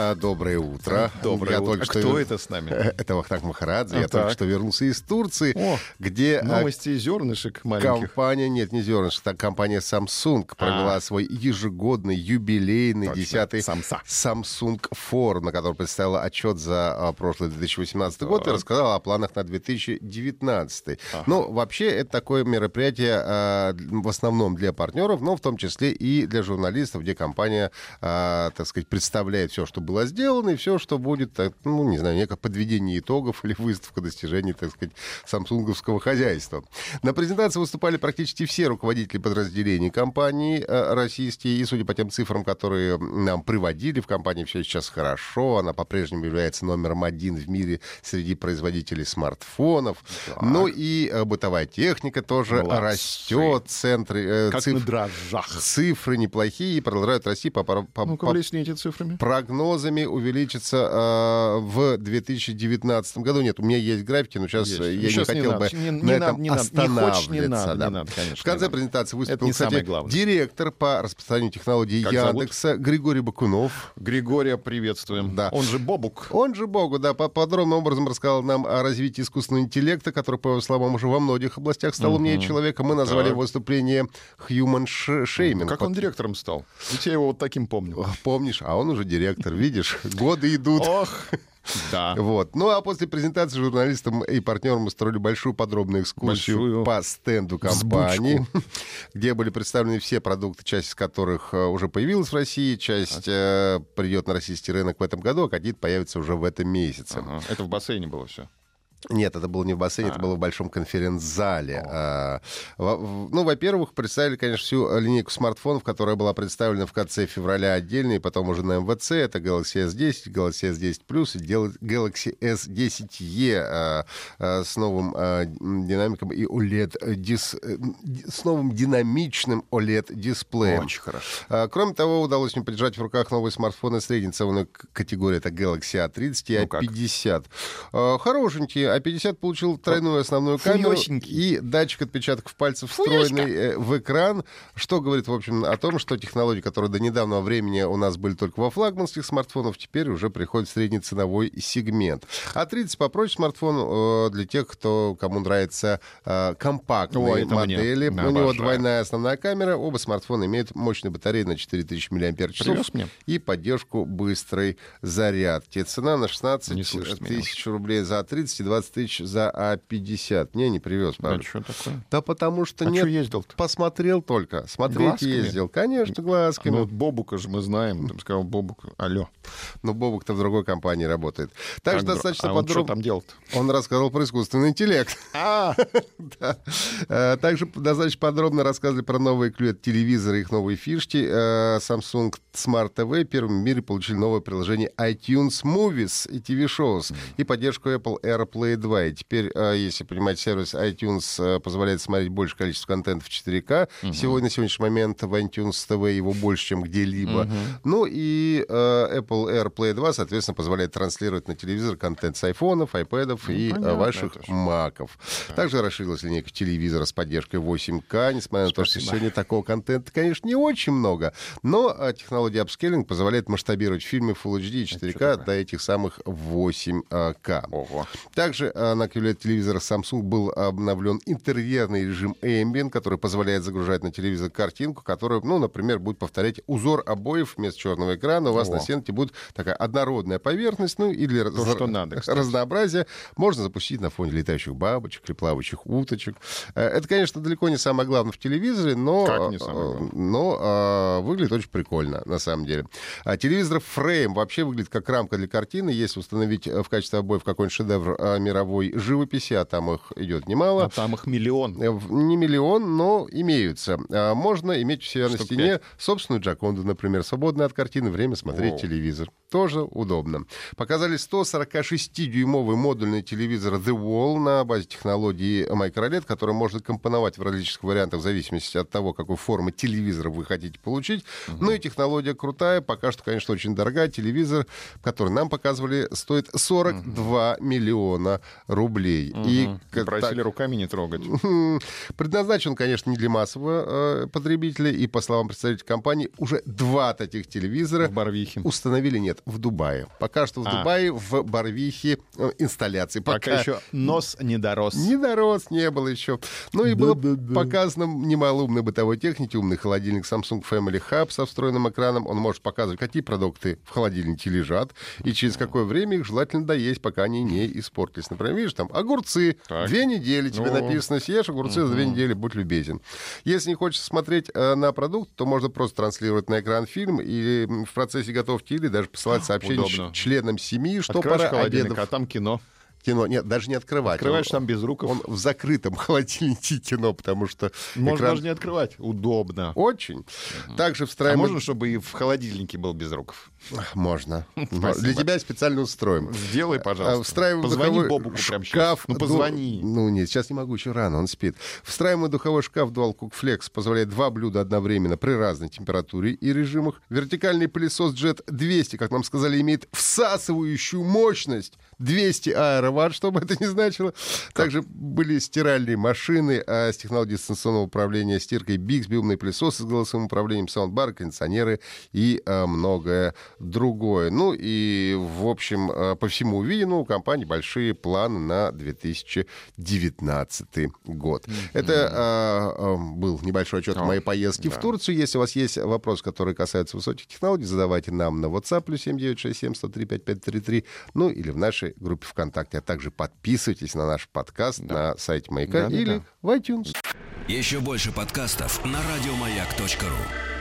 А, Доброе утро. Доброе Я утро. только А что кто это с нами? Это Вахтанг Махарадзе. А, Я только так. что вернулся из Турции, О, где а, Новости зернышек маленьких. компания, нет, не зернышко, так компания Samsung провела свой ежегодный юбилейный А. Точно, 10-й Самса. Samsung форум, на котором представила отчет за а, прошлый 2018 год и рассказала о планах на 2019. Ну, вообще, это такое мероприятие а, в основном для партнеров, но в том числе и для журналистов, где компания, а, так сказать, представляет все, что было сделано, и все, что будет, так, ну, не знаю, некое подведение итогов или выставка достижений, так сказать, самсунговского хозяйства. На презентации выступали практически все руководители подразделений компании э, российские, и судя по тем цифрам, которые нам приводили, в компании все сейчас хорошо, она по-прежнему является номером один в мире среди производителей смартфонов. Ну и э, бытовая техника тоже Молодцы. растет, центры, э, Как циф- на дрожжах. цифры неплохие и продолжают расти по, по- по- Ну-ка, по блесните цифрами. Прогнозами увеличится э, в 2019 году. Нет, у меня есть графики, но сейчас Есть. я Сейчас не не хотел надо, бы не- на не этом надо, не надо. Не останавливаться. хочешь, не надо, да. не надо, конечно, В конце не презентации выступил, не кстати, директор по распространению технологий Как зовут? Яндекса Григорий Бакунов. Григория приветствуем. Да. Он же Бобук. Он же Богу, да, по- подробным образом рассказал нам о развитии искусственного интеллекта, который, по его словам, уже во многих областях стал умнее человека. Мы назвали Так. его выступление human sh- shaming. Как он директором стал? Ведь я его вот таким помню. Помнишь, а он уже директор, видишь, годы идут. Ох, да. Вот. Ну а после презентации журналистам и партнерам устроили большую подробную экскурсию Большую по стенду компании, где были представлены все продукты, часть из которых э, уже появилась в России, часть э, придет на российский рынок в этом году, а какие-то появятся уже в этом месяце. Ага. Это в бассейне было все. Нет, это было не в бассейне, это было в большом конференц-зале. А, ну, во-первых, представили, конечно, всю линейку смартфонов, которая была представлена в конце февраля отдельно, и потом уже на МВЦ. Это Galaxy S10, Galaxy S10 Plus и Galaxy S10e а, а, с новым а, динамиком и OLED дис, э, с новым динамичным OLED-дисплеем. Очень хорошо. А, Кроме того, удалось мне прижать в руках новые смартфоны средней ценовой категории. Это Galaxy A30 и Ну как? A50. А, Хорошенькие. A50 получил тройную основную камеру и датчик отпечатков пальцев, встроенный э, в экран, что говорит, в общем, о том, что технологии, которые до недавнего времени у нас были только во флагманских смартфонах, теперь уже приходят в средний ценовой сегмент. A30 попроще смартфон э, для тех, кто, кому нравятся э, компактные Ой, мне. модели. Да, У него двойная основная камера. Оба смартфона имеют мощную батарею на 4000 мАч мне? и поддержку быстрой зарядки. Цена на 16 Не слышит меня тысяч рублей за 30 и 20 тысяч за А50. Не, не привез, А правда. что такое? Да потому что А нет. что ездил-то? Посмотрел только. Смотреть Глазками? ездил. Конечно, глазками. Ну, вот Бобука же мы знаем. Там сказал Бобук, алло. Но Бобук-то в другой компании работает. Так Как что достаточно а он что подробно. там делал-то? Он рассказал про искусственный интеллект. А, Да. Э, Также достаточно подробно рассказывали про новые QLED-телевизоры, их новые фишки. Э, Samsung Smart TV первым в мире получили новое приложение iTunes Movies и TV Shows и поддержку Apple AirPlay 2. И теперь, э, если понимаете, сервис iTunes э, позволяет смотреть большее количество контента в 4К. Сегодня, на сегодняшний момент в iTunes TV его больше, чем где-либо. Ну и э, Apple AirPlay 2, соответственно, позволяет транслировать на телевизор контент с айфонов, айпэдов и э, понятно ваших маков. Также расширилась линейка телевизора с поддержкой 8К, несмотря на то, что Спасибо. сегодня такого контента, конечно, не очень много, но а, технология апскейлинг позволяет масштабировать фильмы Full HD и 4К до этих самых 8К. ого. Также а, на QLED-телевизорах Samsung был обновлен интерьерный режим Ambient, который позволяет загружать на телевизор картинку, которая, ну, например, будет повторять узор обоев вместо черного экрана. У вас О. на стенке будет такая однородная поверхность, ну, и для То, раз- что надо, кстати. разнообразия можно запустить на фоне летающих бабочек или плавающих уточек. Э, Это, конечно, далеко не самое главное в телевизоре, но, Как не самое э, главное? но э, выглядит очень прикольно, на самом деле. А телевизор Frame вообще выглядит как рамка для картины. Если установить э, в качестве обоев какой-нибудь шедевр э, мировой живописи, а там их идет немало. А там их миллион. Э, Не миллион, но имеются. А Можно иметь у себя на Штук стене собственную Джаконду, например, свободное от картины время смотреть Воу. телевизор. Тоже удобно. Показали 146-дюймовый модульный телевизор The Wall на базе технологии MicroLED, который можно компоновать в различных вариантах в зависимости от того, какой формы телевизора вы хотите получить. Ну и технология крутая. Пока что, конечно, очень дорогая. Телевизор, который нам показывали, стоит 42 миллиона рублей. И Мгм. к- Просили так- руками не трогать. Предназначен, конечно, не для массового э, потребителя, и, по словам представителей компании, уже два таких телевизора В Барвихе. установили, нет, в Дубае. Пока что в А. Дубае, в Барвихе э, инсталляции. Пока еще нос не дорос. Не дорос, не было еще. Ну и было показано немало умной бытовой техники. Умный холодильник Samsung Family Hub со встроенным экраном. Он может показывать, какие продукты в холодильнике лежат и через какое время их желательно доесть, пока они не испортились. Например, видишь, там огурцы. Так. Две недели тебе Ну. написано, съешь огурцы за две недели, будь любезен. Если не хочешь смотреть э, на продукт, то можно просто транслировать на экран фильм и в процессе готовки или даже посылать сообщение членам семьи, что пора обедов. а там кино. Кино. Нет, даже не открывать. Открываешь Он- там без руков. он в закрытом холодильнике кино, потому что Можно экран даже не открывать. Удобно. очень. Также А встраиваем... можно, чтобы и в холодильнике был без руков? Можно. Для тебя специально устроим. Сделай, А, пожалуйста. Встраиваем в Позвони духовой Бобуку шкаф. сейчас. Ну, ду- позвони. Ну, нет, сейчас не могу, еще рано, он спит. Встраиваемый духовой шкаф Dual Cook Flex позволяет два блюда одновременно при разной температуре и режимах. Вертикальный пылесос Jet 200, как нам сказали, имеет всасывающую мощность 200 аэроватт, что бы это ни значило. Также были стиральные машины а, с технологией дистанционного управления стиркой Bixby, умные пылесосы с голосовым управлением, саундбар, кондиционеры и а, многое другое. Ну и, в общем, а, по всему увиденному у компании большие планы на 2019 год. Это а, а, был небольшой отчет моей поездке в. Турцию. Если у вас есть вопросы, которые касаются высоких технологий, задавайте нам на WhatsApp плюс 7967 103 5533, ну или в нашей группе ВКонтакте. А также подписывайтесь на наш подкаст на сайте Маяка Да-да-да. или в iTunes. Еще больше подкастов на радиомаяк.ру.